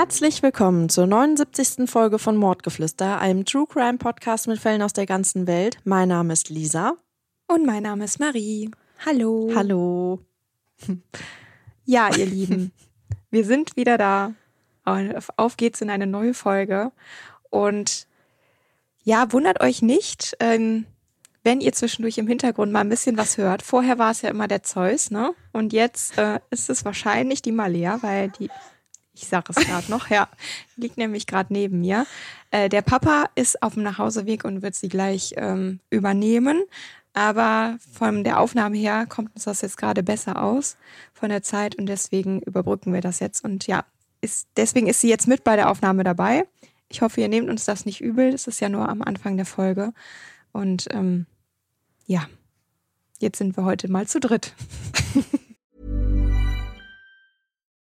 Herzlich willkommen zur 79. Folge von Mordgeflüster, einem True Crime Podcast mit Fällen aus der ganzen Welt. Mein Name ist Lisa. Und mein Name ist Marie. Hallo. Hallo. Ja, ihr Lieben, wir sind wieder da. Auf geht's in eine neue Folge. Und ja, wundert euch nicht, ähm, wenn ihr zwischendurch im Hintergrund mal ein bisschen was hört. Vorher war es ja immer der Zeus, ne? Und jetzt äh, ist es wahrscheinlich die Malea, weil die ich sage es gerade noch, ja, liegt nämlich gerade neben mir. Äh, der Papa ist auf dem Nachhauseweg und wird sie gleich ähm, übernehmen. Aber von der Aufnahme her kommt uns das jetzt gerade besser aus von der Zeit und deswegen überbrücken wir das jetzt. Und ja, ist, deswegen ist sie jetzt mit bei der Aufnahme dabei. Ich hoffe, ihr nehmt uns das nicht übel. Das ist ja nur am Anfang der Folge. Und ähm, ja, jetzt sind wir heute mal zu dritt.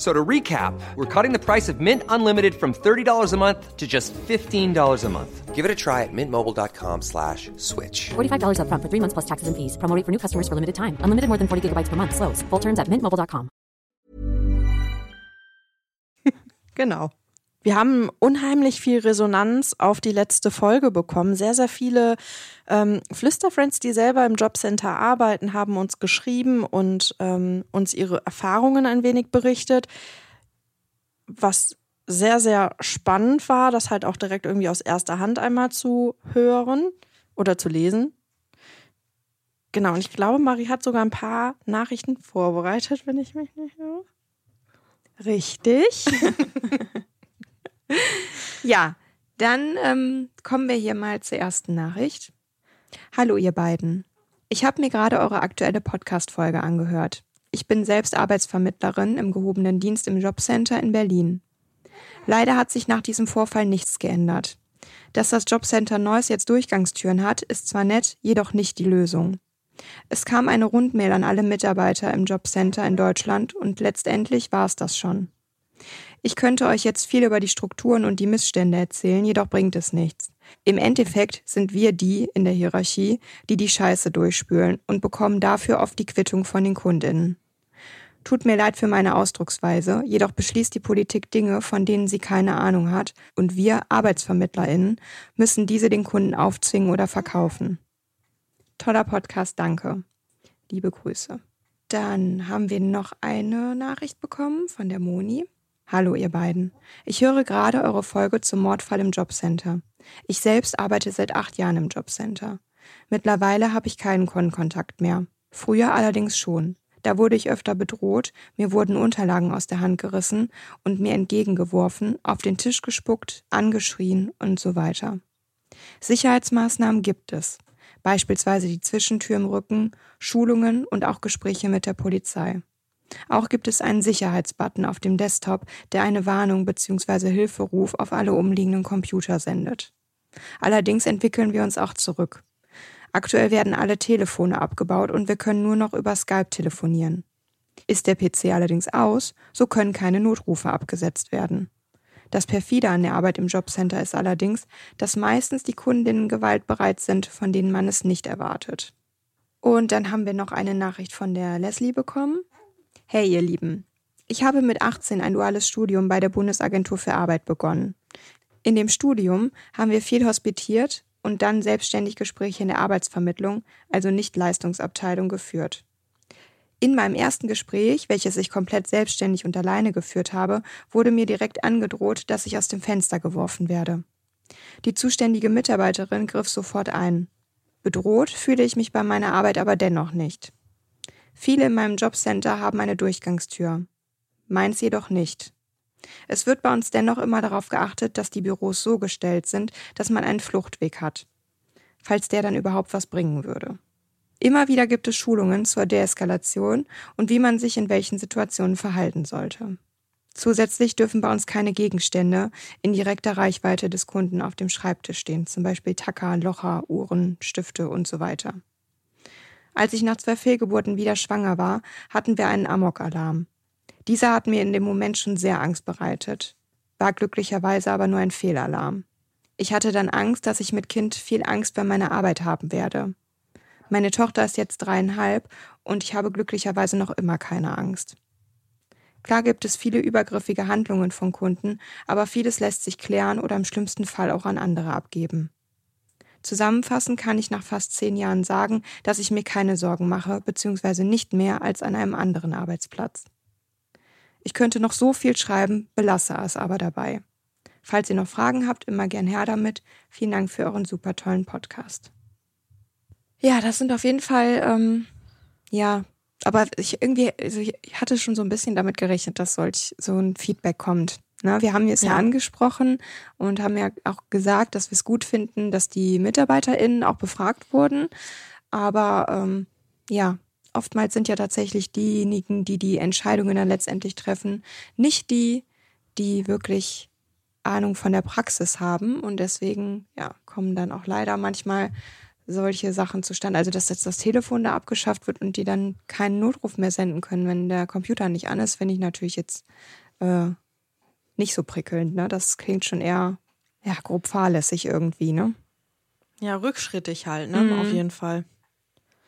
So to recap, we're cutting the price of Mint Unlimited from $30 a month to just $15 a month. Give it a try at mintmobile.com slash switch. $45 up front for three months plus taxes and fees. Promoting for new customers for limited time. Unlimited more than 40 gigabytes per month. Slows. Full terms at mintmobile.com. Genau. Wir haben unheimlich viel Resonanz auf die letzte Folge bekommen. Sehr, sehr viele ähm, Flüsterfriends, die selber im Jobcenter arbeiten, haben uns geschrieben und ähm, uns ihre Erfahrungen ein wenig berichtet. Was sehr, sehr spannend war, das halt auch direkt irgendwie aus erster Hand einmal zu hören oder zu lesen. Genau, und ich glaube, Marie hat sogar ein paar Nachrichten vorbereitet, wenn ich mich nicht höre. Richtig. ja, dann ähm, kommen wir hier mal zur ersten Nachricht. Hallo ihr beiden. Ich habe mir gerade eure aktuelle Podcast-Folge angehört. Ich bin selbst Arbeitsvermittlerin im gehobenen Dienst im Jobcenter in Berlin. Leider hat sich nach diesem Vorfall nichts geändert. Dass das Jobcenter Neuss jetzt Durchgangstüren hat, ist zwar nett, jedoch nicht die Lösung. Es kam eine Rundmail an alle Mitarbeiter im Jobcenter in Deutschland und letztendlich war es das schon. Ich könnte euch jetzt viel über die Strukturen und die Missstände erzählen, jedoch bringt es nichts. Im Endeffekt sind wir die in der Hierarchie, die die Scheiße durchspülen und bekommen dafür oft die Quittung von den Kundinnen. Tut mir leid für meine Ausdrucksweise, jedoch beschließt die Politik Dinge, von denen sie keine Ahnung hat, und wir Arbeitsvermittlerinnen müssen diese den Kunden aufzwingen oder verkaufen. Toller Podcast, danke. Liebe Grüße. Dann haben wir noch eine Nachricht bekommen von der Moni. Hallo ihr beiden. Ich höre gerade eure Folge zum Mordfall im Jobcenter. Ich selbst arbeite seit acht Jahren im Jobcenter. Mittlerweile habe ich keinen Konkontakt mehr. Früher allerdings schon. Da wurde ich öfter bedroht, mir wurden Unterlagen aus der Hand gerissen und mir entgegengeworfen, auf den Tisch gespuckt, angeschrien und so weiter. Sicherheitsmaßnahmen gibt es, beispielsweise die Zwischentür im Rücken, Schulungen und auch Gespräche mit der Polizei. Auch gibt es einen Sicherheitsbutton auf dem Desktop, der eine Warnung bzw. Hilferuf auf alle umliegenden Computer sendet. Allerdings entwickeln wir uns auch zurück. Aktuell werden alle Telefone abgebaut und wir können nur noch über Skype telefonieren. Ist der PC allerdings aus, so können keine Notrufe abgesetzt werden. Das perfide an der Arbeit im Jobcenter ist allerdings, dass meistens die Kundinnen gewaltbereit sind, von denen man es nicht erwartet. Und dann haben wir noch eine Nachricht von der Leslie bekommen. Hey ihr Lieben, ich habe mit 18 ein duales Studium bei der Bundesagentur für Arbeit begonnen. In dem Studium haben wir viel hospitiert und dann selbstständig Gespräche in der Arbeitsvermittlung, also nicht Leistungsabteilung, geführt. In meinem ersten Gespräch, welches ich komplett selbstständig und alleine geführt habe, wurde mir direkt angedroht, dass ich aus dem Fenster geworfen werde. Die zuständige Mitarbeiterin griff sofort ein. Bedroht fühle ich mich bei meiner Arbeit aber dennoch nicht. Viele in meinem Jobcenter haben eine Durchgangstür. Meins jedoch nicht. Es wird bei uns dennoch immer darauf geachtet, dass die Büros so gestellt sind, dass man einen Fluchtweg hat. Falls der dann überhaupt was bringen würde. Immer wieder gibt es Schulungen zur Deeskalation und wie man sich in welchen Situationen verhalten sollte. Zusätzlich dürfen bei uns keine Gegenstände in direkter Reichweite des Kunden auf dem Schreibtisch stehen, zum Beispiel Tacker, Locher, Uhren, Stifte und so weiter. Als ich nach zwei Fehlgeburten wieder schwanger war, hatten wir einen Amok-Alarm. Dieser hat mir in dem Moment schon sehr Angst bereitet, war glücklicherweise aber nur ein Fehlalarm. Ich hatte dann Angst, dass ich mit Kind viel Angst bei meiner Arbeit haben werde. Meine Tochter ist jetzt dreieinhalb und ich habe glücklicherweise noch immer keine Angst. Klar gibt es viele übergriffige Handlungen von Kunden, aber vieles lässt sich klären oder im schlimmsten Fall auch an andere abgeben. Zusammenfassend kann ich nach fast zehn Jahren sagen, dass ich mir keine Sorgen mache, beziehungsweise nicht mehr als an einem anderen Arbeitsplatz. Ich könnte noch so viel schreiben, belasse es aber dabei. Falls ihr noch Fragen habt, immer gern her damit. Vielen Dank für euren super tollen Podcast. Ja, das sind auf jeden Fall, ähm, ja, aber ich irgendwie, also ich hatte schon so ein bisschen damit gerechnet, dass solch so ein Feedback kommt. Na, wir haben es ja. ja angesprochen und haben ja auch gesagt, dass wir es gut finden, dass die MitarbeiterInnen auch befragt wurden. Aber ähm, ja, oftmals sind ja tatsächlich diejenigen, die die Entscheidungen dann letztendlich treffen, nicht die, die wirklich Ahnung von der Praxis haben. Und deswegen ja, kommen dann auch leider manchmal solche Sachen zustande. Also, dass jetzt das Telefon da abgeschafft wird und die dann keinen Notruf mehr senden können, wenn der Computer nicht an ist, finde ich natürlich jetzt äh, nicht so prickelnd. Ne? Das klingt schon eher ja, grob fahrlässig irgendwie, ne? Ja, rückschrittig halt, ne? Mhm. Auf jeden Fall.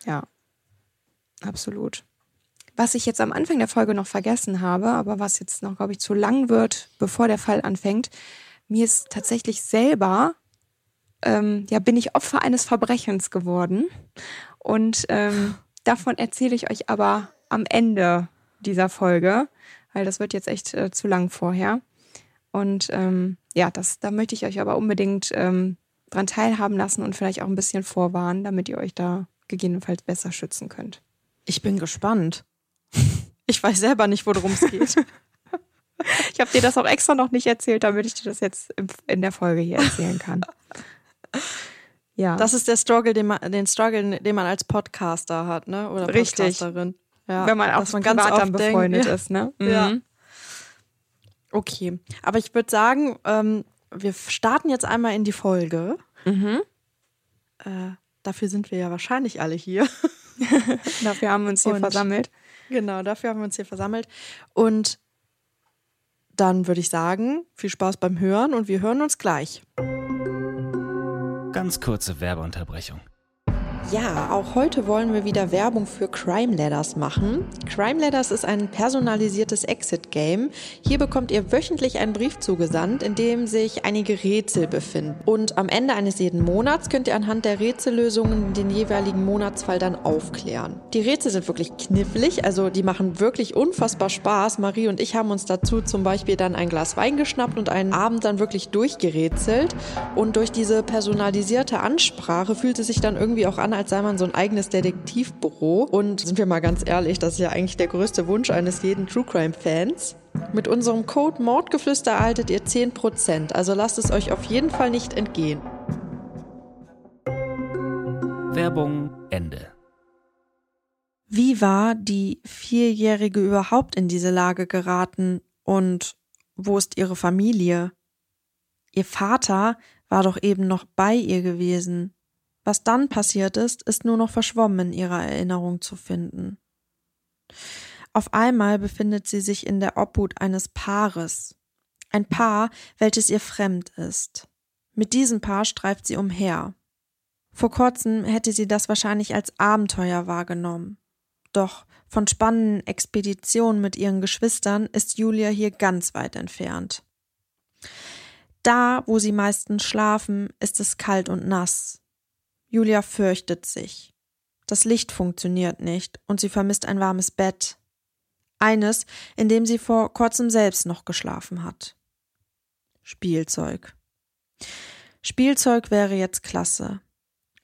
Ja, absolut. Was ich jetzt am Anfang der Folge noch vergessen habe, aber was jetzt noch, glaube ich, zu lang wird, bevor der Fall anfängt, mir ist tatsächlich selber, ähm, ja, bin ich Opfer eines Verbrechens geworden. Und ähm, davon erzähle ich euch aber am Ende dieser Folge, weil das wird jetzt echt äh, zu lang vorher. Und ähm, ja, das, da möchte ich euch aber unbedingt ähm, dran teilhaben lassen und vielleicht auch ein bisschen vorwarnen, damit ihr euch da gegebenenfalls besser schützen könnt. Ich bin gespannt. Ich weiß selber nicht, worum es geht. ich habe dir das auch extra noch nicht erzählt, damit ich dir das jetzt in der Folge hier erzählen kann. Ja. Das ist der Struggle, den man, den Struggle, den man als Podcaster hat, ne? Oder Podcasterin. Ja, Wenn man auch man ganz dann befreundet denkt, ist, ne? Mhm. Ja. Okay, aber ich würde sagen, ähm, wir starten jetzt einmal in die Folge. Mhm. Äh, dafür sind wir ja wahrscheinlich alle hier. dafür haben wir uns hier Und, versammelt. Genau, dafür haben wir uns hier versammelt. Und dann würde ich sagen, viel Spaß beim Hören und wir hören uns gleich. Ganz kurze Werbeunterbrechung. Ja, auch heute wollen wir wieder Werbung für Crime Ladders machen. Crime Ladders ist ein personalisiertes Exit-Game. Hier bekommt ihr wöchentlich einen Brief zugesandt, in dem sich einige Rätsel befinden. Und am Ende eines jeden Monats könnt ihr anhand der Rätsellösungen den jeweiligen Monatsfall dann aufklären. Die Rätsel sind wirklich knifflig, also die machen wirklich unfassbar Spaß. Marie und ich haben uns dazu zum Beispiel dann ein Glas Wein geschnappt und einen Abend dann wirklich durchgerätselt. Und durch diese personalisierte Ansprache fühlt es sich dann irgendwie auch an, als sei man so ein eigenes Detektivbüro. Und sind wir mal ganz ehrlich, das ist ja eigentlich der größte Wunsch eines jeden True Crime Fans. Mit unserem Code Mordgeflüster erhaltet ihr 10%, also lasst es euch auf jeden Fall nicht entgehen. Werbung Ende. Wie war die Vierjährige überhaupt in diese Lage geraten und wo ist ihre Familie? Ihr Vater war doch eben noch bei ihr gewesen. Was dann passiert ist, ist nur noch verschwommen in ihrer Erinnerung zu finden. Auf einmal befindet sie sich in der Obhut eines Paares. Ein Paar, welches ihr fremd ist. Mit diesem Paar streift sie umher. Vor kurzem hätte sie das wahrscheinlich als Abenteuer wahrgenommen. Doch von spannenden Expeditionen mit ihren Geschwistern ist Julia hier ganz weit entfernt. Da, wo sie meistens schlafen, ist es kalt und nass. Julia fürchtet sich. Das Licht funktioniert nicht und sie vermisst ein warmes Bett. Eines, in dem sie vor kurzem selbst noch geschlafen hat. Spielzeug. Spielzeug wäre jetzt klasse.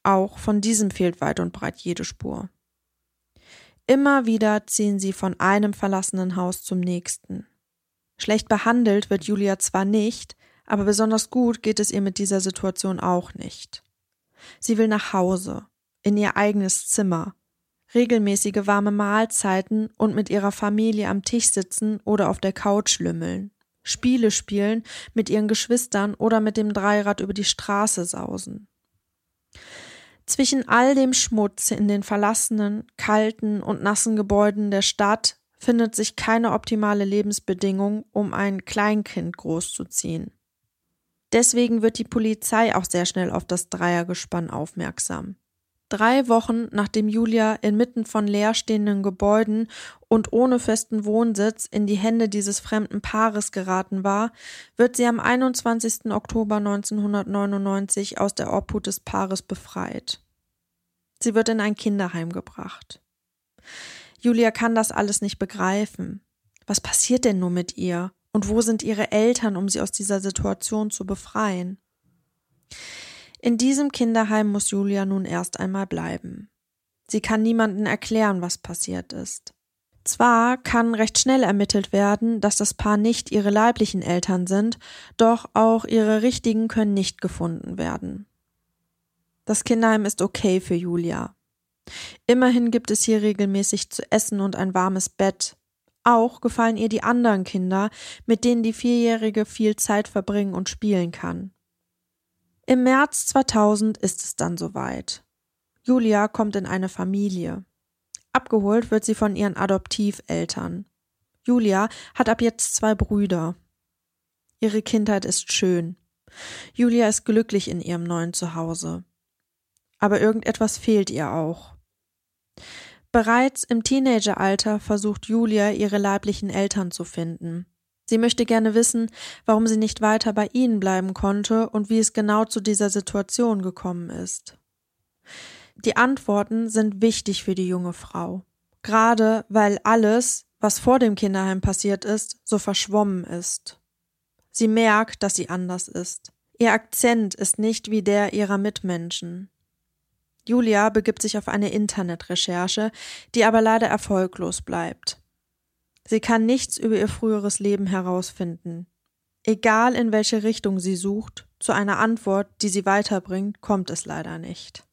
Auch von diesem fehlt weit und breit jede Spur. Immer wieder ziehen sie von einem verlassenen Haus zum nächsten. Schlecht behandelt wird Julia zwar nicht, aber besonders gut geht es ihr mit dieser Situation auch nicht. Sie will nach Hause, in ihr eigenes Zimmer, regelmäßige warme Mahlzeiten und mit ihrer Familie am Tisch sitzen oder auf der Couch lümmeln, Spiele spielen, mit ihren Geschwistern oder mit dem Dreirad über die Straße sausen. Zwischen all dem Schmutz in den verlassenen, kalten und nassen Gebäuden der Stadt findet sich keine optimale Lebensbedingung, um ein Kleinkind großzuziehen. Deswegen wird die Polizei auch sehr schnell auf das Dreiergespann aufmerksam. Drei Wochen nachdem Julia inmitten von leerstehenden Gebäuden und ohne festen Wohnsitz in die Hände dieses fremden Paares geraten war, wird sie am 21. Oktober 1999 aus der Obhut des Paares befreit. Sie wird in ein Kinderheim gebracht. Julia kann das alles nicht begreifen. Was passiert denn nur mit ihr? Und wo sind ihre Eltern, um sie aus dieser Situation zu befreien? In diesem Kinderheim muss Julia nun erst einmal bleiben. Sie kann niemanden erklären, was passiert ist. Zwar kann recht schnell ermittelt werden, dass das Paar nicht ihre leiblichen Eltern sind, doch auch ihre richtigen können nicht gefunden werden. Das Kinderheim ist okay für Julia. Immerhin gibt es hier regelmäßig zu essen und ein warmes Bett. Auch gefallen ihr die anderen Kinder, mit denen die Vierjährige viel Zeit verbringen und spielen kann. Im März 2000 ist es dann soweit. Julia kommt in eine Familie. Abgeholt wird sie von ihren Adoptiveltern. Julia hat ab jetzt zwei Brüder. Ihre Kindheit ist schön. Julia ist glücklich in ihrem neuen Zuhause. Aber irgendetwas fehlt ihr auch. Bereits im Teenageralter versucht Julia, ihre leiblichen Eltern zu finden. Sie möchte gerne wissen, warum sie nicht weiter bei ihnen bleiben konnte und wie es genau zu dieser Situation gekommen ist. Die Antworten sind wichtig für die junge Frau, gerade weil alles, was vor dem Kinderheim passiert ist, so verschwommen ist. Sie merkt, dass sie anders ist. Ihr Akzent ist nicht wie der ihrer Mitmenschen. Julia begibt sich auf eine Internetrecherche, die aber leider erfolglos bleibt. Sie kann nichts über ihr früheres Leben herausfinden. Egal in welche Richtung sie sucht, zu einer Antwort, die sie weiterbringt, kommt es leider nicht.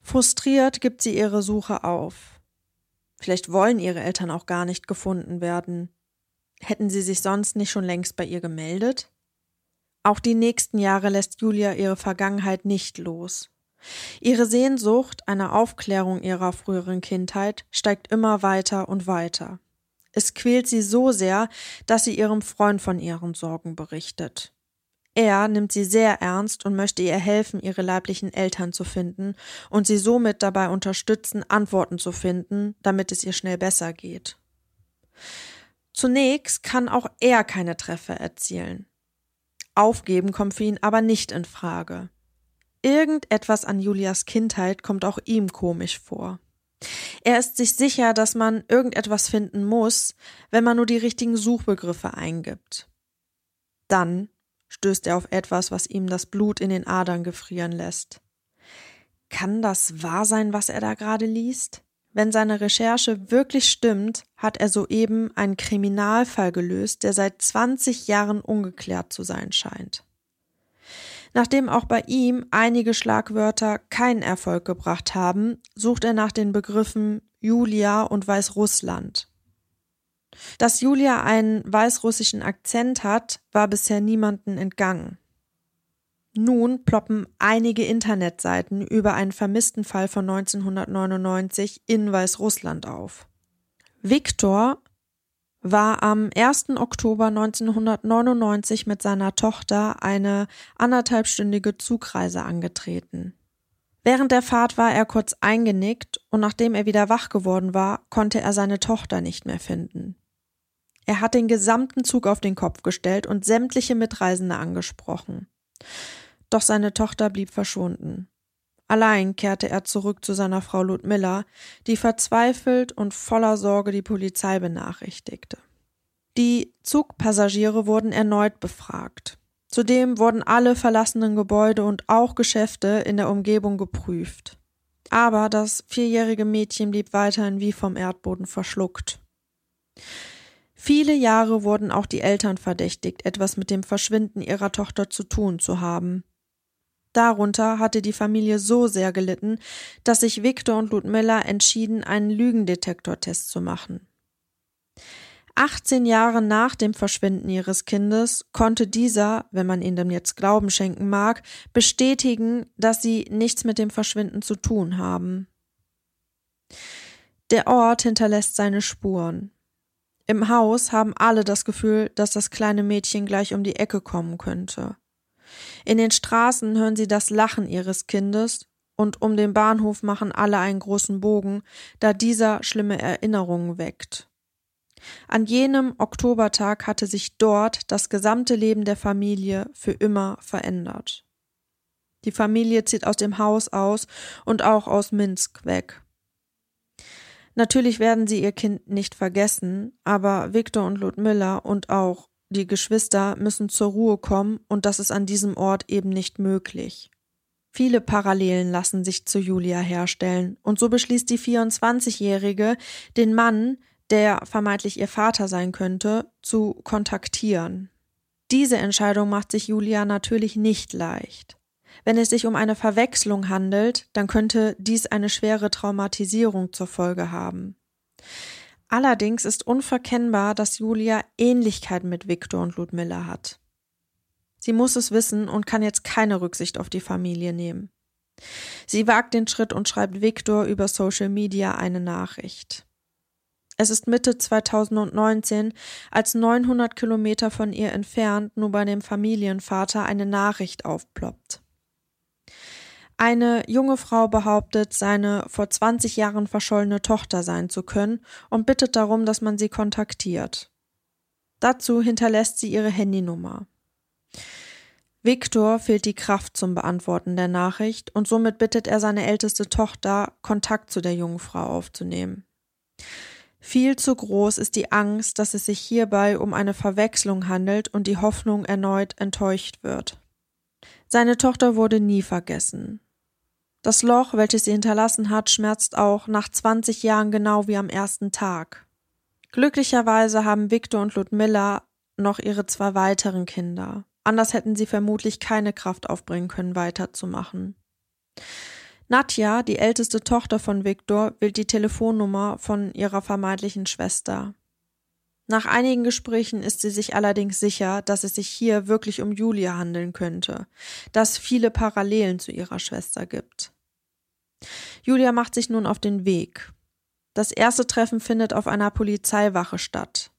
Frustriert gibt sie ihre Suche auf. Vielleicht wollen ihre Eltern auch gar nicht gefunden werden. Hätten sie sich sonst nicht schon längst bei ihr gemeldet? Auch die nächsten Jahre lässt Julia ihre Vergangenheit nicht los. Ihre Sehnsucht einer Aufklärung ihrer früheren Kindheit steigt immer weiter und weiter. Es quält sie so sehr, dass sie ihrem Freund von ihren Sorgen berichtet. Er nimmt sie sehr ernst und möchte ihr helfen, ihre leiblichen Eltern zu finden und sie somit dabei unterstützen, Antworten zu finden, damit es ihr schnell besser geht. Zunächst kann auch er keine Treffer erzielen. Aufgeben kommt für ihn aber nicht in Frage. Irgendetwas an Julias Kindheit kommt auch ihm komisch vor. Er ist sich sicher, dass man irgendetwas finden muss, wenn man nur die richtigen Suchbegriffe eingibt. Dann stößt er auf etwas, was ihm das Blut in den Adern gefrieren lässt. Kann das wahr sein, was er da gerade liest? Wenn seine Recherche wirklich stimmt, hat er soeben einen Kriminalfall gelöst, der seit 20 Jahren ungeklärt zu sein scheint. Nachdem auch bei ihm einige Schlagwörter keinen Erfolg gebracht haben, sucht er nach den Begriffen Julia und Weißrussland. Dass Julia einen weißrussischen Akzent hat, war bisher niemanden entgangen. Nun ploppen einige Internetseiten über einen vermissten Fall von 1999 in Weißrussland auf. Viktor war am 1. Oktober 1999 mit seiner Tochter eine anderthalbstündige Zugreise angetreten. Während der Fahrt war er kurz eingenickt und nachdem er wieder wach geworden war, konnte er seine Tochter nicht mehr finden. Er hat den gesamten Zug auf den Kopf gestellt und sämtliche Mitreisende angesprochen. Doch seine Tochter blieb verschwunden. Allein kehrte er zurück zu seiner Frau Ludmilla, die verzweifelt und voller Sorge die Polizei benachrichtigte. Die Zugpassagiere wurden erneut befragt. Zudem wurden alle verlassenen Gebäude und auch Geschäfte in der Umgebung geprüft. Aber das vierjährige Mädchen blieb weiterhin wie vom Erdboden verschluckt. Viele Jahre wurden auch die Eltern verdächtigt, etwas mit dem Verschwinden ihrer Tochter zu tun zu haben. Darunter hatte die Familie so sehr gelitten, dass sich Victor und Ludmilla entschieden, einen Lügendetektortest zu machen. 18 Jahre nach dem Verschwinden ihres Kindes konnte dieser, wenn man ihnen jetzt Glauben schenken mag, bestätigen, dass sie nichts mit dem Verschwinden zu tun haben. Der Ort hinterlässt seine Spuren. Im Haus haben alle das Gefühl, dass das kleine Mädchen gleich um die Ecke kommen könnte. In den Straßen hören sie das Lachen ihres Kindes und um den Bahnhof machen alle einen großen Bogen, da dieser schlimme Erinnerungen weckt. An jenem Oktobertag hatte sich dort das gesamte Leben der Familie für immer verändert. Die Familie zieht aus dem Haus aus und auch aus Minsk weg. Natürlich werden sie ihr Kind nicht vergessen, aber Viktor und Ludmilla und auch die Geschwister müssen zur Ruhe kommen und das ist an diesem Ort eben nicht möglich. Viele Parallelen lassen sich zu Julia herstellen und so beschließt die 24-Jährige, den Mann, der vermeintlich ihr Vater sein könnte, zu kontaktieren. Diese Entscheidung macht sich Julia natürlich nicht leicht. Wenn es sich um eine Verwechslung handelt, dann könnte dies eine schwere Traumatisierung zur Folge haben. Allerdings ist unverkennbar, dass Julia Ähnlichkeit mit Viktor und Ludmilla hat. Sie muss es wissen und kann jetzt keine Rücksicht auf die Familie nehmen. Sie wagt den Schritt und schreibt Viktor über Social Media eine Nachricht. Es ist Mitte 2019, als 900 Kilometer von ihr entfernt nur bei dem Familienvater eine Nachricht aufploppt. Eine junge Frau behauptet, seine vor 20 Jahren verschollene Tochter sein zu können und bittet darum, dass man sie kontaktiert. Dazu hinterlässt sie ihre Handynummer. Viktor fehlt die Kraft zum Beantworten der Nachricht und somit bittet er seine älteste Tochter, Kontakt zu der jungen Frau aufzunehmen. Viel zu groß ist die Angst, dass es sich hierbei um eine Verwechslung handelt und die Hoffnung erneut enttäuscht wird. Seine Tochter wurde nie vergessen. Das Loch, welches sie hinterlassen hat, schmerzt auch nach 20 Jahren genau wie am ersten Tag. Glücklicherweise haben Victor und Ludmilla noch ihre zwei weiteren Kinder. Anders hätten sie vermutlich keine Kraft aufbringen können, weiterzumachen. Nadja, die älteste Tochter von Viktor, will die Telefonnummer von ihrer vermeintlichen Schwester. Nach einigen Gesprächen ist sie sich allerdings sicher, dass es sich hier wirklich um Julia handeln könnte, dass viele Parallelen zu ihrer Schwester gibt. Julia macht sich nun auf den Weg. Das erste Treffen findet auf einer Polizeiwache statt.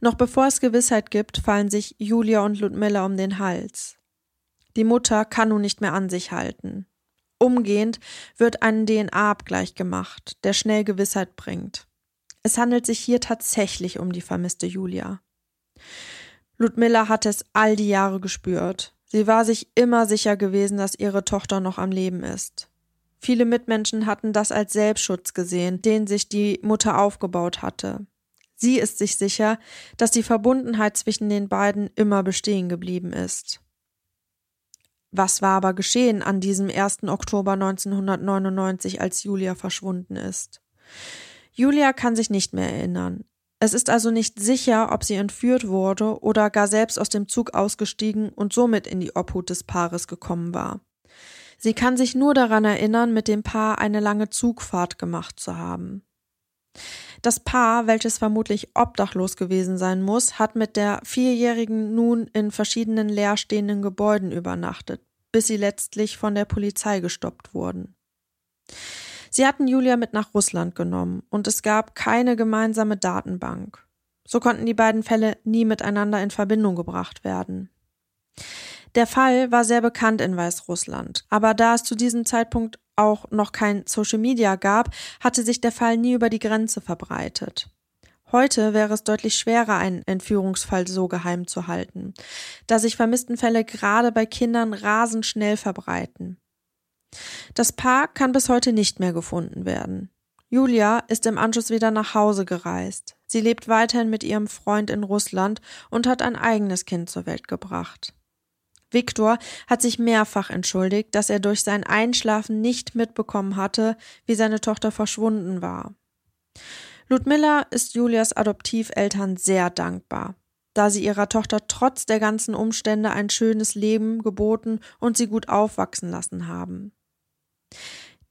Noch bevor es Gewissheit gibt, fallen sich Julia und Ludmilla um den Hals. Die Mutter kann nun nicht mehr an sich halten. Umgehend wird ein DNA-Abgleich gemacht, der schnell Gewissheit bringt. Es handelt sich hier tatsächlich um die vermisste Julia. Ludmilla hat es all die Jahre gespürt. Sie war sich immer sicher gewesen, dass ihre Tochter noch am Leben ist. Viele Mitmenschen hatten das als Selbstschutz gesehen, den sich die Mutter aufgebaut hatte. Sie ist sich sicher, dass die Verbundenheit zwischen den beiden immer bestehen geblieben ist. Was war aber geschehen an diesem 1. Oktober 1999, als Julia verschwunden ist? Julia kann sich nicht mehr erinnern. Es ist also nicht sicher, ob sie entführt wurde oder gar selbst aus dem Zug ausgestiegen und somit in die Obhut des Paares gekommen war. Sie kann sich nur daran erinnern, mit dem Paar eine lange Zugfahrt gemacht zu haben. Das Paar, welches vermutlich obdachlos gewesen sein muss, hat mit der Vierjährigen nun in verschiedenen leerstehenden Gebäuden übernachtet, bis sie letztlich von der Polizei gestoppt wurden. Sie hatten Julia mit nach Russland genommen und es gab keine gemeinsame Datenbank. So konnten die beiden Fälle nie miteinander in Verbindung gebracht werden. Der Fall war sehr bekannt in Weißrussland, aber da es zu diesem Zeitpunkt auch noch kein Social Media gab, hatte sich der Fall nie über die Grenze verbreitet. Heute wäre es deutlich schwerer, einen Entführungsfall so geheim zu halten, da sich Vermisstenfälle gerade bei Kindern rasend schnell verbreiten. Das Paar kann bis heute nicht mehr gefunden werden. Julia ist im Anschluss wieder nach Hause gereist. Sie lebt weiterhin mit ihrem Freund in Russland und hat ein eigenes Kind zur Welt gebracht. Viktor hat sich mehrfach entschuldigt, dass er durch sein Einschlafen nicht mitbekommen hatte, wie seine Tochter verschwunden war. Ludmilla ist Julias Adoptiveltern sehr dankbar, da sie ihrer Tochter trotz der ganzen Umstände ein schönes Leben geboten und sie gut aufwachsen lassen haben.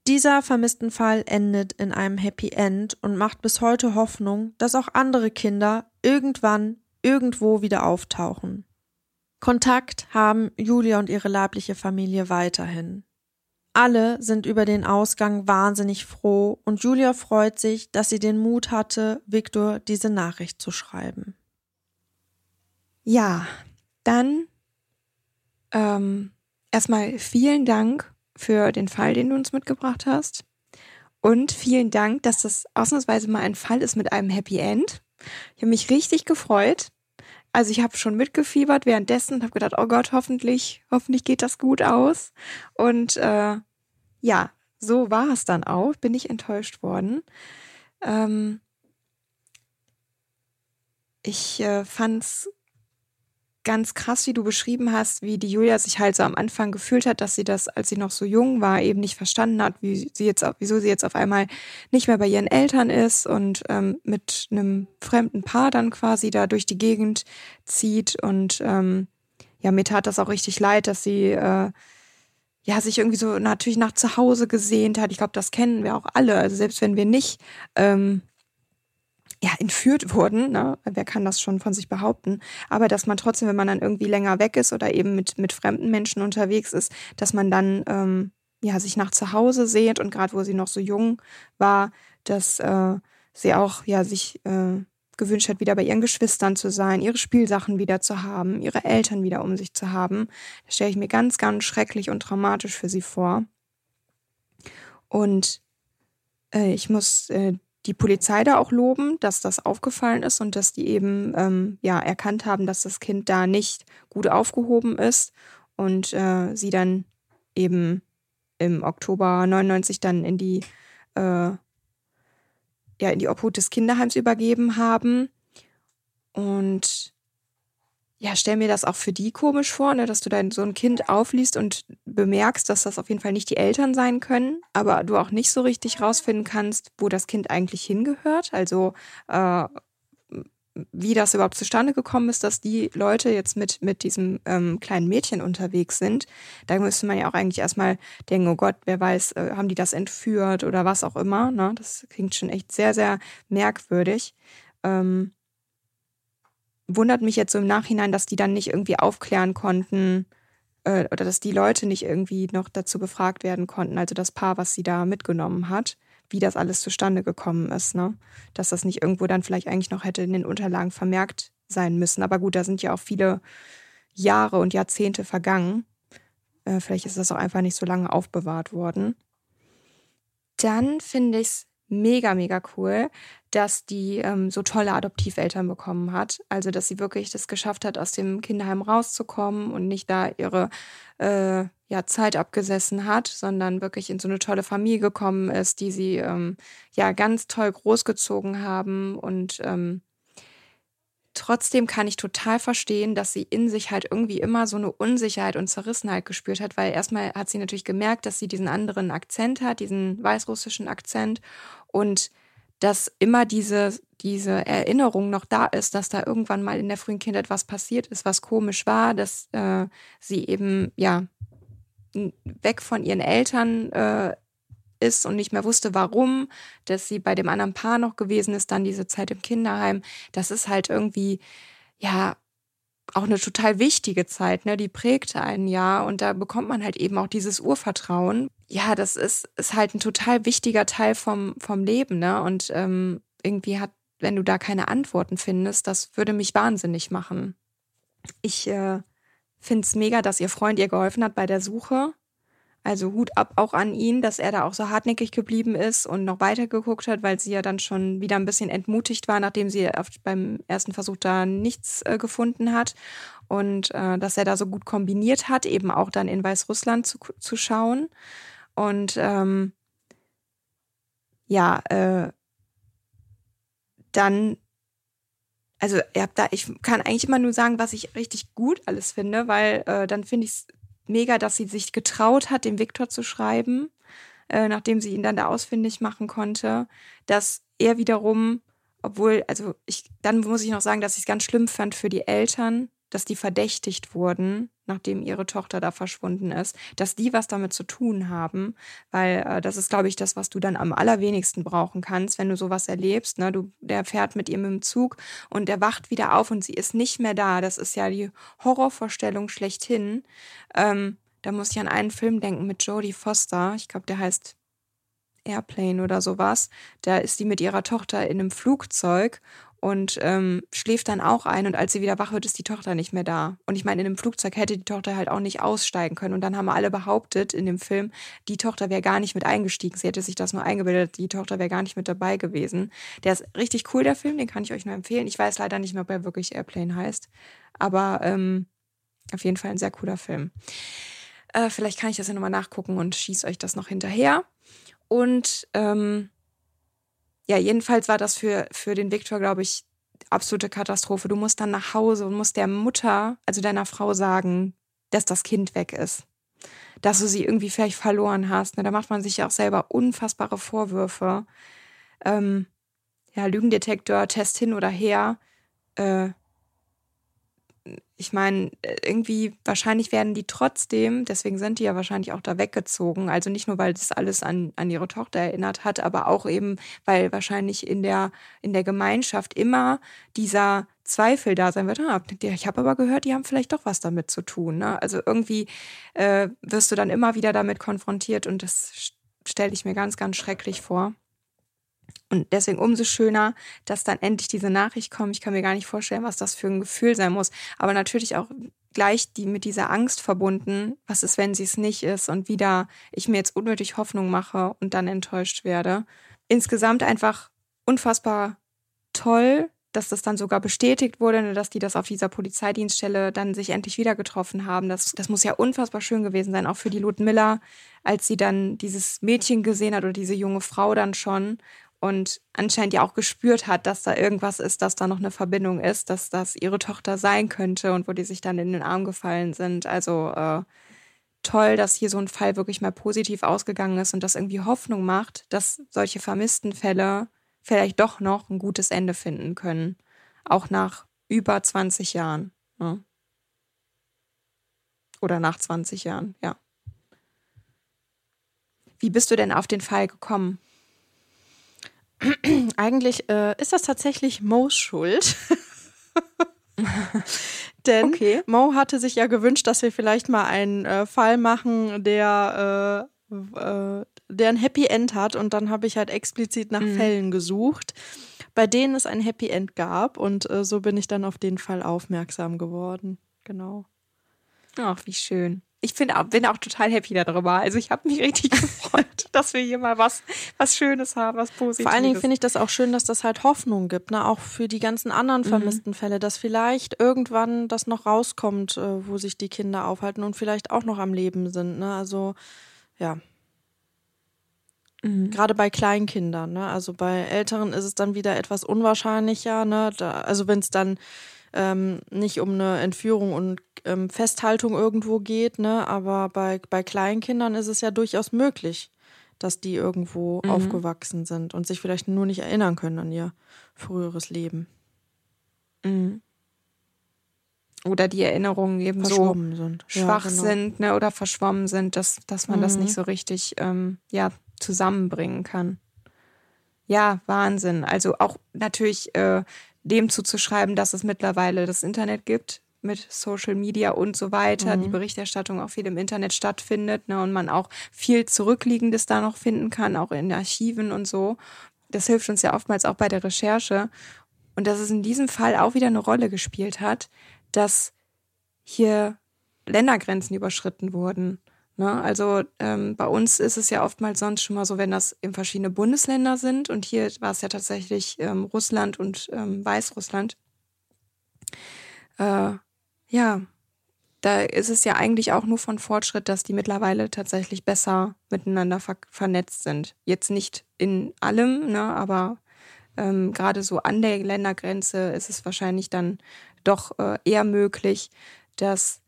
Dieser vermissten Fall endet in einem Happy End und macht bis heute Hoffnung, dass auch andere Kinder irgendwann irgendwo wieder auftauchen. Kontakt haben Julia und ihre leibliche Familie weiterhin. Alle sind über den Ausgang wahnsinnig froh und Julia freut sich, dass sie den Mut hatte, Viktor diese Nachricht zu schreiben. Ja, dann ähm, erstmal vielen Dank für den Fall, den du uns mitgebracht hast. Und vielen Dank, dass das ausnahmsweise mal ein Fall ist mit einem Happy End. Ich habe mich richtig gefreut. Also ich habe schon mitgefiebert währenddessen und habe gedacht, oh Gott, hoffentlich, hoffentlich geht das gut aus. Und äh, ja, so war es dann auch. Bin ich enttäuscht worden. Ähm, ich äh, fand es ganz krass, wie du beschrieben hast, wie die Julia sich halt so am Anfang gefühlt hat, dass sie das, als sie noch so jung war, eben nicht verstanden hat, wie sie jetzt, wieso sie jetzt auf einmal nicht mehr bei ihren Eltern ist und ähm, mit einem fremden Paar dann quasi da durch die Gegend zieht. Und ähm, ja, mir tat das auch richtig leid, dass sie äh, ja sich irgendwie so natürlich nach zu Hause gesehnt hat. Ich glaube, das kennen wir auch alle. Also selbst wenn wir nicht ähm, ja, entführt wurden. Ne? Wer kann das schon von sich behaupten? Aber dass man trotzdem, wenn man dann irgendwie länger weg ist oder eben mit, mit fremden Menschen unterwegs ist, dass man dann ähm, ja, sich nach zu Hause sehnt und gerade wo sie noch so jung war, dass äh, sie auch ja sich äh, gewünscht hat, wieder bei ihren Geschwistern zu sein, ihre Spielsachen wieder zu haben, ihre Eltern wieder um sich zu haben. Das stelle ich mir ganz, ganz schrecklich und traumatisch für sie vor. Und äh, ich muss äh, die Polizei da auch loben, dass das aufgefallen ist und dass die eben ähm, ja erkannt haben, dass das Kind da nicht gut aufgehoben ist und äh, sie dann eben im Oktober 99 dann in die äh, ja in die Obhut des Kinderheims übergeben haben. Und ja, stell mir das auch für die komisch vor, ne, dass du dein so ein Kind aufliest und bemerkst, dass das auf jeden Fall nicht die Eltern sein können, aber du auch nicht so richtig rausfinden kannst, wo das Kind eigentlich hingehört. Also äh, wie das überhaupt zustande gekommen ist, dass die Leute jetzt mit, mit diesem ähm, kleinen Mädchen unterwegs sind. Da müsste man ja auch eigentlich erstmal denken, oh Gott, wer weiß, äh, haben die das entführt oder was auch immer. Ne? Das klingt schon echt sehr, sehr merkwürdig. Ähm, wundert mich jetzt so im Nachhinein, dass die dann nicht irgendwie aufklären konnten äh, oder dass die Leute nicht irgendwie noch dazu befragt werden konnten, also das Paar, was sie da mitgenommen hat, wie das alles zustande gekommen ist, ne? Dass das nicht irgendwo dann vielleicht eigentlich noch hätte in den Unterlagen vermerkt sein müssen. Aber gut, da sind ja auch viele Jahre und Jahrzehnte vergangen. Äh, vielleicht ist das auch einfach nicht so lange aufbewahrt worden. Dann finde ich es mega, mega cool, dass die ähm, so tolle Adoptiveltern bekommen hat. Also, dass sie wirklich das geschafft hat, aus dem Kinderheim rauszukommen und nicht da ihre äh, ja, Zeit abgesessen hat, sondern wirklich in so eine tolle Familie gekommen ist, die sie ähm, ja ganz toll großgezogen haben und ähm, Trotzdem kann ich total verstehen, dass sie in sich halt irgendwie immer so eine Unsicherheit und Zerrissenheit gespürt hat, weil erstmal hat sie natürlich gemerkt, dass sie diesen anderen Akzent hat, diesen weißrussischen Akzent und dass immer diese, diese Erinnerung noch da ist, dass da irgendwann mal in der frühen Kindheit was passiert ist, was komisch war, dass äh, sie eben, ja, weg von ihren Eltern äh, ist und nicht mehr wusste, warum, dass sie bei dem anderen Paar noch gewesen ist, dann diese Zeit im Kinderheim. Das ist halt irgendwie, ja, auch eine total wichtige Zeit, ne? Die prägte ein Jahr und da bekommt man halt eben auch dieses Urvertrauen. Ja, das ist, ist halt ein total wichtiger Teil vom, vom Leben, ne? Und ähm, irgendwie hat, wenn du da keine Antworten findest, das würde mich wahnsinnig machen. Ich äh, finde es mega, dass ihr Freund ihr geholfen hat bei der Suche. Also Hut ab auch an ihn, dass er da auch so hartnäckig geblieben ist und noch weiter geguckt hat, weil sie ja dann schon wieder ein bisschen entmutigt war, nachdem sie beim ersten Versuch da nichts äh, gefunden hat. Und äh, dass er da so gut kombiniert hat, eben auch dann in Weißrussland zu, zu schauen. Und ähm, ja, äh, dann also ihr habt da, ich kann eigentlich immer nur sagen, was ich richtig gut alles finde, weil äh, dann finde ich es mega, dass sie sich getraut hat, dem Viktor zu schreiben, äh, nachdem sie ihn dann da ausfindig machen konnte, dass er wiederum, obwohl, also ich, dann muss ich noch sagen, dass ich es ganz schlimm fand für die Eltern, dass die verdächtigt wurden, nachdem ihre Tochter da verschwunden ist, dass die was damit zu tun haben, weil äh, das ist, glaube ich, das, was du dann am allerwenigsten brauchen kannst, wenn du sowas erlebst. Ne? Du, der fährt mit ihr mit dem Zug und der wacht wieder auf und sie ist nicht mehr da. Das ist ja die Horrorvorstellung schlechthin. Ähm, Da muss ich an einen Film denken mit Jodie Foster. Ich glaube, der heißt Airplane oder sowas. Da ist sie mit ihrer Tochter in einem Flugzeug und ähm, schläft dann auch ein und als sie wieder wach wird, ist die Tochter nicht mehr da. Und ich meine, in einem Flugzeug hätte die Tochter halt auch nicht aussteigen können. Und dann haben alle behauptet in dem Film, die Tochter wäre gar nicht mit eingestiegen. Sie hätte sich das nur eingebildet, die Tochter wäre gar nicht mit dabei gewesen. Der ist richtig cool, der Film, den kann ich euch nur empfehlen. Ich weiß leider nicht mehr, ob er wirklich Airplane heißt. Aber ähm, auf jeden Fall ein sehr cooler Film. Äh, vielleicht kann ich das ja nochmal nachgucken und schieße euch das noch hinterher. Und ähm, ja, jedenfalls war das für, für den Viktor, glaube ich, absolute Katastrophe. Du musst dann nach Hause und musst der Mutter, also deiner Frau sagen, dass das Kind weg ist. Dass du sie irgendwie vielleicht verloren hast. Ne? Da macht man sich ja auch selber unfassbare Vorwürfe. Ähm, ja, Lügendetektor, Test hin oder her. Äh, ich meine, irgendwie, wahrscheinlich werden die trotzdem, deswegen sind die ja wahrscheinlich auch da weggezogen. Also nicht nur, weil das alles an, an ihre Tochter erinnert hat, aber auch eben, weil wahrscheinlich in der, in der Gemeinschaft immer dieser Zweifel da sein wird. Ah, ich habe aber gehört, die haben vielleicht doch was damit zu tun. Ne? Also irgendwie äh, wirst du dann immer wieder damit konfrontiert und das stelle ich mir ganz, ganz schrecklich vor. Und deswegen umso schöner, dass dann endlich diese Nachricht kommt. Ich kann mir gar nicht vorstellen, was das für ein Gefühl sein muss. Aber natürlich auch gleich die mit dieser Angst verbunden, was ist, wenn sie es nicht ist und wieder ich mir jetzt unnötig Hoffnung mache und dann enttäuscht werde. Insgesamt einfach unfassbar toll, dass das dann sogar bestätigt wurde, ne, dass die das auf dieser Polizeidienststelle dann sich endlich wieder getroffen haben. Das, das muss ja unfassbar schön gewesen sein, auch für die Ludmilla, als sie dann dieses Mädchen gesehen hat oder diese junge Frau dann schon und anscheinend ja auch gespürt hat, dass da irgendwas ist, dass da noch eine Verbindung ist, dass das ihre Tochter sein könnte und wo die sich dann in den Arm gefallen sind. Also äh, toll, dass hier so ein Fall wirklich mal positiv ausgegangen ist und das irgendwie Hoffnung macht, dass solche vermissten Fälle vielleicht doch noch ein gutes Ende finden können. Auch nach über 20 Jahren. Ne? Oder nach 20 Jahren, ja. Wie bist du denn auf den Fall gekommen? Eigentlich äh, ist das tatsächlich Mo's Schuld. Denn okay. Mo hatte sich ja gewünscht, dass wir vielleicht mal einen äh, Fall machen, der, äh, äh, der ein Happy End hat. Und dann habe ich halt explizit nach mhm. Fällen gesucht, bei denen es ein Happy End gab. Und äh, so bin ich dann auf den Fall aufmerksam geworden. Genau. Ach, wie schön ich find, bin auch total happy darüber. Also ich habe mich richtig gefreut, dass wir hier mal was, was Schönes haben, was Positives. Vor allen Dingen finde ich das auch schön, dass das halt Hoffnung gibt, ne? auch für die ganzen anderen mhm. vermissten mhm. Fälle, dass vielleicht irgendwann das noch rauskommt, äh, wo sich die Kinder aufhalten und vielleicht auch noch am Leben sind. Ne? Also ja. Mhm. Gerade bei Kleinkindern, ne? Also bei Älteren ist es dann wieder etwas unwahrscheinlicher, ne? Da, also wenn es dann ähm, nicht um eine Entführung und ähm, Festhaltung irgendwo geht, ne? Aber bei, bei Kleinkindern ist es ja durchaus möglich, dass die irgendwo mhm. aufgewachsen sind und sich vielleicht nur nicht erinnern können an ihr früheres Leben. Mhm. Oder die Erinnerungen eben so sind. schwach ja, genau. sind ne, oder verschwommen sind, dass, dass man mhm. das nicht so richtig ähm, ja, zusammenbringen kann. Ja, Wahnsinn. Also auch natürlich äh, dem zuzuschreiben, dass es mittlerweile das Internet gibt mit Social Media und so weiter, mhm. die Berichterstattung auch viel im Internet stattfindet ne, und man auch viel Zurückliegendes da noch finden kann, auch in Archiven und so. Das hilft uns ja oftmals auch bei der Recherche. Und dass es in diesem Fall auch wieder eine Rolle gespielt hat, dass hier Ländergrenzen überschritten wurden. Ne? Also ähm, bei uns ist es ja oftmals sonst schon mal so, wenn das in verschiedene Bundesländer sind und hier war es ja tatsächlich ähm, Russland und ähm, Weißrussland. Äh, ja, da ist es ja eigentlich auch nur von Fortschritt, dass die mittlerweile tatsächlich besser miteinander ver vernetzt sind. Jetzt nicht in allem, ne, aber ähm, gerade so an der Ländergrenze ist es wahrscheinlich dann doch äh, eher möglich, dass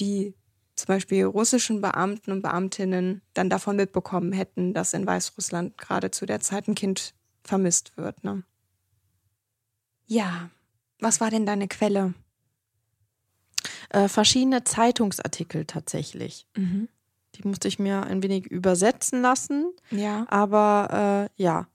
die zum Beispiel russischen Beamten und Beamtinnen dann davon mitbekommen hätten, dass in Weißrussland gerade zu der Zeit ein Kind vermisst wird. Ne? Ja, was war denn deine Quelle? Äh, verschiedene Zeitungsartikel tatsächlich. Mhm. Die musste ich mir ein wenig übersetzen lassen. Ja. Aber äh, ja,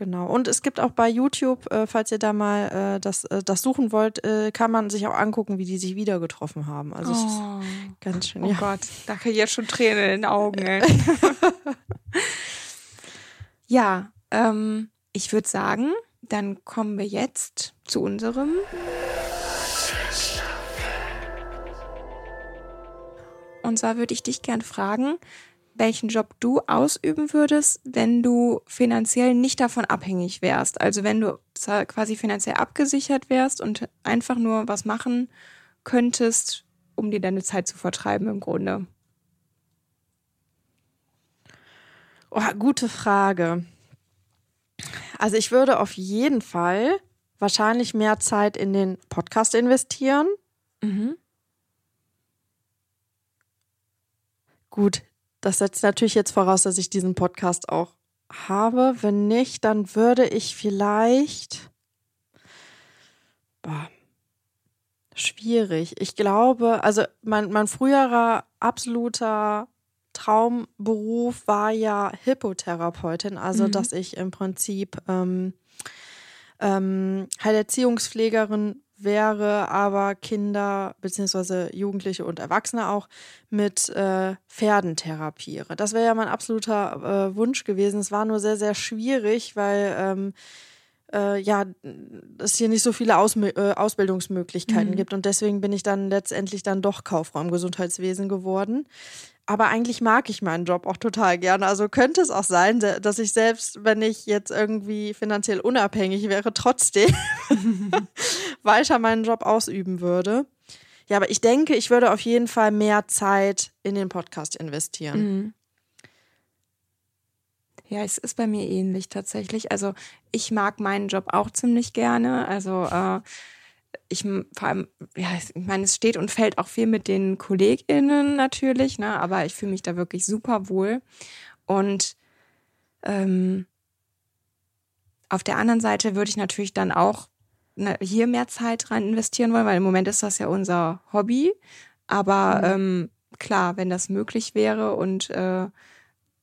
Genau. Und es gibt auch bei YouTube, äh, falls ihr da mal äh, das, äh, das suchen wollt, äh, kann man sich auch angucken, wie die sich wieder getroffen haben. Also es Oh. ist ganz schön. Oh ja. Gott, da kriege ich jetzt schon Tränen in den Augen. Ey. ja, ähm, ich würde sagen, dann kommen wir jetzt zu unserem. Und zwar würde ich dich gern fragen, welchen Job du ausüben würdest, wenn du finanziell nicht davon abhängig wärst. Also wenn du quasi finanziell abgesichert wärst und einfach nur was machen könntest, um dir deine Zeit zu vertreiben im Grunde. Oh, gute Frage. Also ich würde auf jeden Fall wahrscheinlich mehr Zeit in den Podcast investieren. Mhm. Gut, das setzt natürlich jetzt voraus, dass ich diesen Podcast auch habe. Wenn nicht, dann würde ich vielleicht. Boah, schwierig. Ich glaube, also mein, mein früherer absoluter Traumberuf war ja Hippotherapeutin, also Mhm. dass ich im Prinzip ähm, ähm, Heilerziehungspflegerin wäre, aber Kinder beziehungsweise Jugendliche und Erwachsene auch mit äh, Pferden therapiere. Das wäre ja mein absoluter äh, Wunsch gewesen. Es war nur sehr, sehr schwierig, weil ähm, äh, ja, es hier nicht so viele Ausmi äh, Ausbildungsmöglichkeiten Mhm. gibt. Und deswegen bin ich dann letztendlich dann doch Kauffrau im Gesundheitswesen geworden. Aber eigentlich mag ich meinen Job auch total gerne. Also könnte es auch sein, da- dass ich selbst, wenn ich jetzt irgendwie finanziell unabhängig wäre, trotzdem weiter meinen Job ausüben würde. Ja, aber ich denke, ich würde auf jeden Fall mehr Zeit in den Podcast investieren. Mhm. Ja, es ist bei mir ähnlich tatsächlich. Also ich mag meinen Job auch ziemlich gerne. Also äh, ich vor allem, ja, ich meine, es steht und fällt auch viel mit den KollegInnen natürlich, ne? Aber ich fühle mich da wirklich super wohl. Und ähm, auf der anderen Seite würde ich natürlich dann auch ne, hier mehr Zeit rein investieren wollen, weil im Moment ist das ja unser Hobby. Aber ähm, klar, wenn das möglich wäre und äh,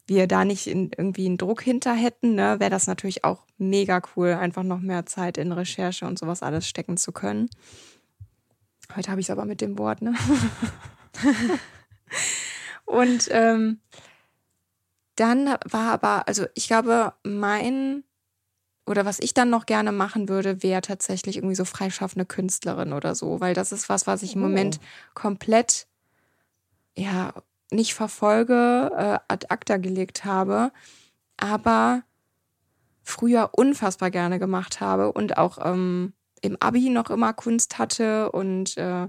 wir da nicht in, irgendwie einen Druck hinter hätten, ne, wäre das natürlich auch mega cool, einfach noch mehr Zeit in Recherche und sowas alles stecken zu können. Heute habe ich es aber mit dem Wort, ne? und ähm, dann war aber, also ich glaube, mein oder was ich dann noch gerne machen würde, wäre tatsächlich irgendwie so freischaffende Künstlerin oder so, weil das ist was, was ich im Oh. Moment komplett ja nicht verfolge, äh, ad acta gelegt habe, aber früher unfassbar gerne gemacht habe und auch ähm, im Abi noch immer Kunst hatte und äh,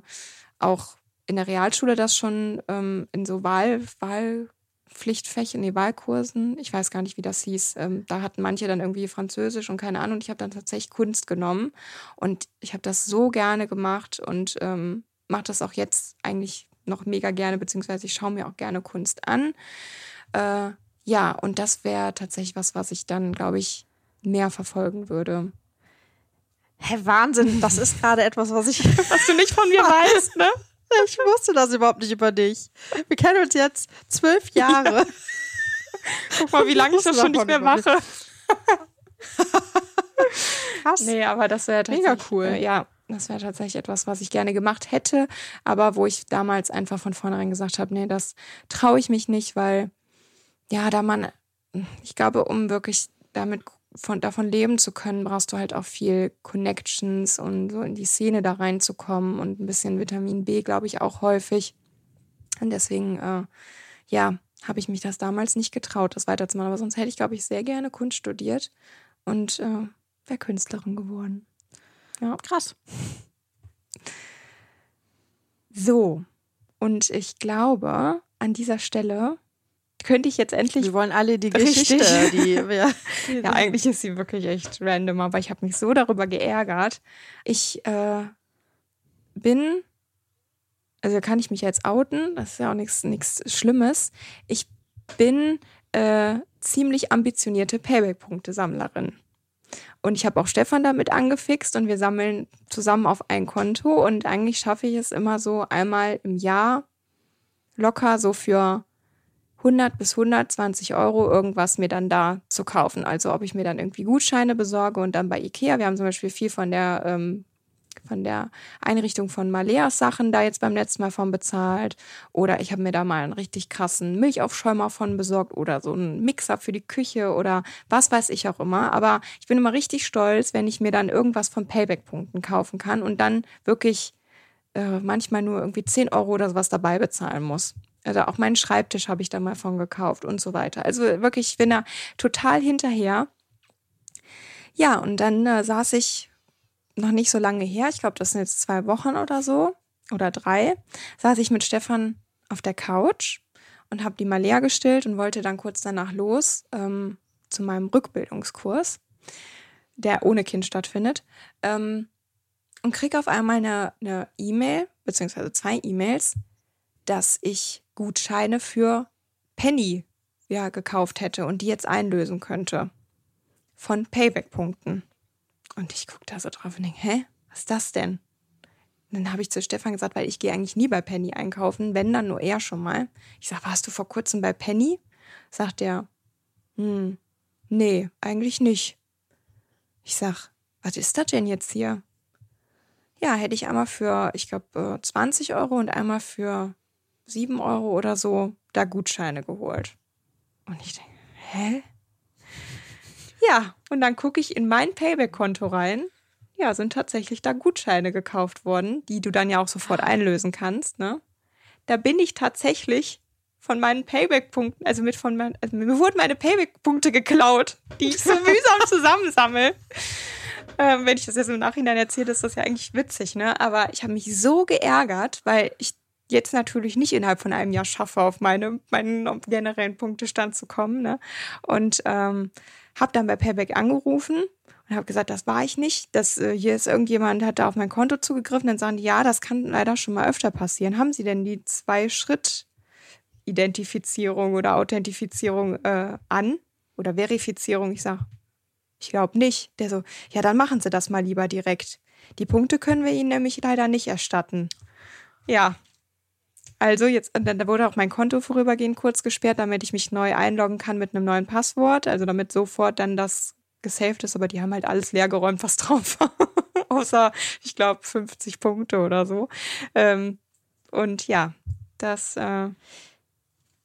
auch in der Realschule das schon ähm, in so Wahl, Wahlpflichtfächern, nee, Wahlkursen, ich weiß gar nicht, wie das hieß. Ähm, da hatten manche dann irgendwie Französisch und keine Ahnung. Und ich habe dann tatsächlich Kunst genommen und ich habe das so gerne gemacht und ähm, mache das auch jetzt eigentlich noch mega gerne, beziehungsweise ich schaue mir auch gerne Kunst an. Äh, ja, und das wäre tatsächlich was, was ich dann, glaube ich, mehr verfolgen würde. Hä, Wahnsinn, das ist gerade etwas, was ich. Was du nicht von mir weißt, ne? Ich wusste das überhaupt nicht über dich. Wir kennen uns jetzt zwölf Jahre. Guck mal, wie lange ich das schon nicht mehr mache. Krass. Nee, aber das wäre Mega tatsächlich, cool. äh, Ja, das wäre tatsächlich etwas, was ich gerne gemacht hätte, aber wo ich damals einfach von vornherein gesagt habe, nee, das traue ich mich nicht, weil ja, da man, ich glaube, um wirklich damit von, davon leben zu können, brauchst du halt auch viel Connections und so in die Szene da reinzukommen und ein bisschen Vitamin B, glaube ich, auch häufig. Und deswegen, äh, ja, habe ich mich das damals nicht getraut, das weiterzumachen. Aber sonst hätte ich, glaube ich, sehr gerne Kunst studiert und äh, wäre Künstlerin geworden. Ja. Krass. So, und ich glaube, an dieser Stelle könnte ich jetzt endlich. Wir wollen alle die Richtig. Geschichte, die wir. Ja, eigentlich ist sie wirklich echt random, aber ich habe mich so darüber geärgert. Ich äh, bin, also kann ich mich jetzt outen, das ist ja auch nichts nichts Schlimmes. Ich bin äh, ziemlich ambitionierte Payback-Punkte-Sammlerin. Und ich habe auch Stefan damit angefixt und wir sammeln zusammen auf ein Konto und eigentlich schaffe ich es immer so einmal im Jahr locker so für 100 bis 120 Euro irgendwas mir dann da zu kaufen. Also ob ich mir dann irgendwie Gutscheine besorge und dann bei Ikea, wir haben zum Beispiel viel von der ähm, von der Einrichtung von Maleas Sachen da jetzt beim letzten Mal von bezahlt. Oder ich habe mir da mal einen richtig krassen Milchaufschäumer von besorgt oder so einen Mixer für die Küche oder was weiß ich auch immer. Aber ich bin immer richtig stolz, wenn ich mir dann irgendwas von Payback-Punkten kaufen kann und dann wirklich äh, manchmal nur irgendwie 10 Euro oder sowas dabei bezahlen muss. Also auch meinen Schreibtisch habe ich da mal von gekauft und so weiter. Also wirklich, ich bin da total hinterher. Ja, und dann äh, saß ich noch nicht so lange her, ich glaube, das sind jetzt zwei Wochen oder so oder drei, saß ich mit Stefan auf der Couch und habe die mal leer gestillt und wollte dann kurz danach los ähm, zu meinem Rückbildungskurs, der ohne Kind stattfindet. Ähm, und kriege auf einmal eine E-Mail, e beziehungsweise zwei E-Mails, dass ich Gutscheine für Penny ja, gekauft hätte und die jetzt einlösen könnte. Von Payback-Punkten. Und ich gucke da so drauf und denke, hä, was ist das denn? Und dann habe ich zu Stefan gesagt, weil ich gehe eigentlich nie bei Penny einkaufen, wenn dann nur er schon mal. Ich sage, warst du vor kurzem bei Penny? Sagt er, hm, nee, eigentlich nicht. Ich sag, was ist das denn jetzt hier? Ja, hätte ich einmal für, ich glaube, 20 Euro und einmal für 7 Euro oder so da Gutscheine geholt. Und ich denke, hä? Ja, und dann gucke ich in mein Payback-Konto rein. Ja, sind tatsächlich da Gutscheine gekauft worden, die du dann ja auch sofort einlösen kannst. Ne? Da bin ich tatsächlich von meinen Payback-Punkten, also mit von meinen, also mir wurden meine Payback-Punkte geklaut, die ich so mühsam zusammensammle. Ähm, wenn ich das jetzt im Nachhinein erzähle, ist das ja eigentlich witzig, ne? Aber ich habe mich so geärgert, weil ich jetzt natürlich nicht innerhalb von einem Jahr schaffe, auf meine, meinen generellen Punktestand zu kommen. Ne? Und ähm, habe dann bei Payback angerufen und habe gesagt, das war ich nicht. Das, äh, hier ist irgendjemand, hat da auf mein Konto zugegriffen. Dann sagen die, ja, das kann leider schon mal öfter passieren. Haben Sie denn die Zwei-Schritt-Identifizierung oder Authentifizierung äh, an? Oder Verifizierung? Ich sage, ich glaube nicht. Der so, ja, dann machen Sie das mal lieber direkt. Die Punkte können wir Ihnen nämlich leider nicht erstatten. Ja, also jetzt, dann wurde auch mein Konto vorübergehend kurz gesperrt, damit ich mich neu einloggen kann mit einem neuen Passwort. Also damit sofort dann das gesaved ist, aber die haben halt alles leergeräumt, was drauf war. Außer, ich glaube, 50 Punkte oder so. Ähm, und ja, das äh,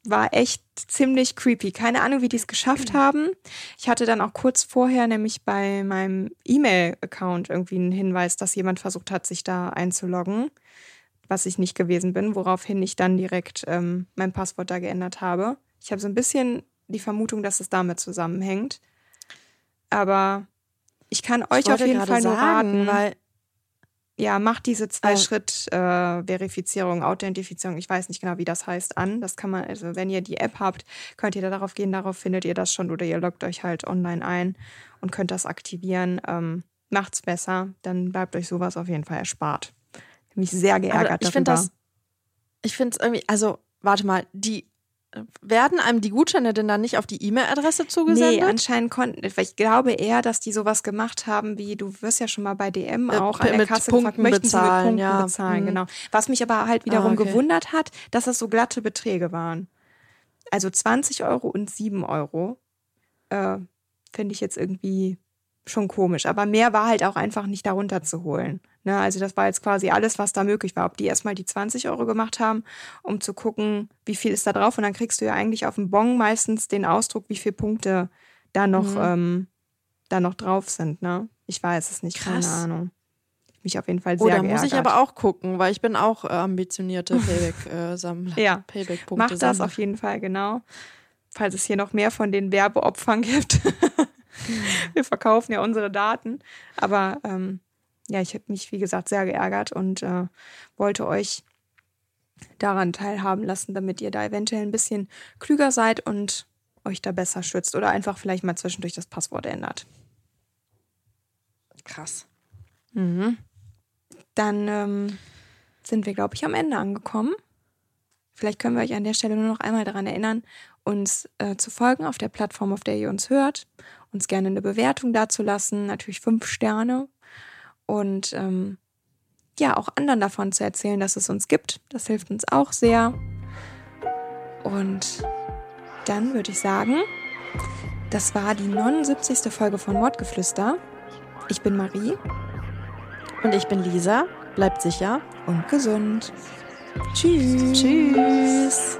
war echt ziemlich creepy. Keine Ahnung, wie die es geschafft haben. Ich hatte dann auch kurz vorher nämlich bei meinem E-Mail-Account irgendwie einen Hinweis, dass jemand versucht hat, sich da einzuloggen was ich nicht gewesen bin, woraufhin ich dann direkt ähm, mein Passwort da geändert habe. Ich habe so ein bisschen die Vermutung, dass es damit zusammenhängt. Aber ich kann euch ich auf jeden Fall nur raten, weil ja, macht diese Zwei-Schritt-Verifizierung, äh, Authentifizierung, ich weiß nicht genau, wie das heißt, an. Das kann man, also wenn ihr die App habt, könnt ihr da darauf gehen, darauf findet ihr das schon oder ihr loggt euch halt online ein und könnt das aktivieren. Ähm, macht's besser, dann bleibt euch sowas auf jeden Fall erspart mich sehr geärgert Aber ich finde das, ich finde es irgendwie, also warte mal, die werden einem die Gutscheine denn dann nicht auf die E-Mail-Adresse zugesendet? Nee, anscheinend konnten, weil ich glaube eher, dass die sowas gemacht haben, wie du wirst ja schon mal bei DM äh, auch äh, an der Kasse Punkten gefragt, möchten bezahlen, sie mit Punkten ja. bezahlen, mhm. genau. Was mich aber halt wiederum ah, okay. gewundert hat, dass das so glatte Beträge waren. Also 20 Euro und 7 Euro äh, finde ich jetzt irgendwie schon komisch. Aber mehr war halt auch einfach nicht darunter zu holen. Ne, also das war jetzt quasi alles, was da möglich war. Ob die erstmal die 20 Euro gemacht haben, um zu gucken, wie viel ist da drauf. Und dann kriegst du ja eigentlich auf dem Bon meistens den Ausdruck, wie viele Punkte da noch, mhm. ähm, da noch drauf sind. Ne? Ich weiß es nicht, Krass. keine Ahnung. Mich auf jeden Fall sehr oh, da geärgert. muss ich aber auch gucken, weil ich bin auch äh, ambitionierte Payback-Sammler. Äh, ja, Payback-Punkte. Mach das auf jeden Fall, genau. Falls es hier noch mehr von den Werbeopfern gibt. Wir verkaufen ja unsere Daten. Aber ähm, ja, ich habe mich, wie gesagt, sehr geärgert und äh, wollte euch daran teilhaben lassen, damit ihr da eventuell ein bisschen klüger seid und euch da besser schützt oder einfach vielleicht mal zwischendurch das Passwort ändert. Krass. Mhm. Dann ähm, sind wir, glaube ich, am Ende angekommen. Vielleicht können wir euch an der Stelle nur noch einmal daran erinnern, uns äh, zu folgen auf der Plattform, auf der ihr uns hört, uns gerne eine Bewertung dazulassen, natürlich fünf Sterne und ähm, ja, auch anderen davon zu erzählen, dass es uns gibt. Das hilft uns auch sehr. Und Dann würde ich sagen, das war die 79. Folge von Mordgeflüster. Ich bin Marie. Und ich bin Lisa. Bleibt sicher und gesund. Tschüss. Tschüss.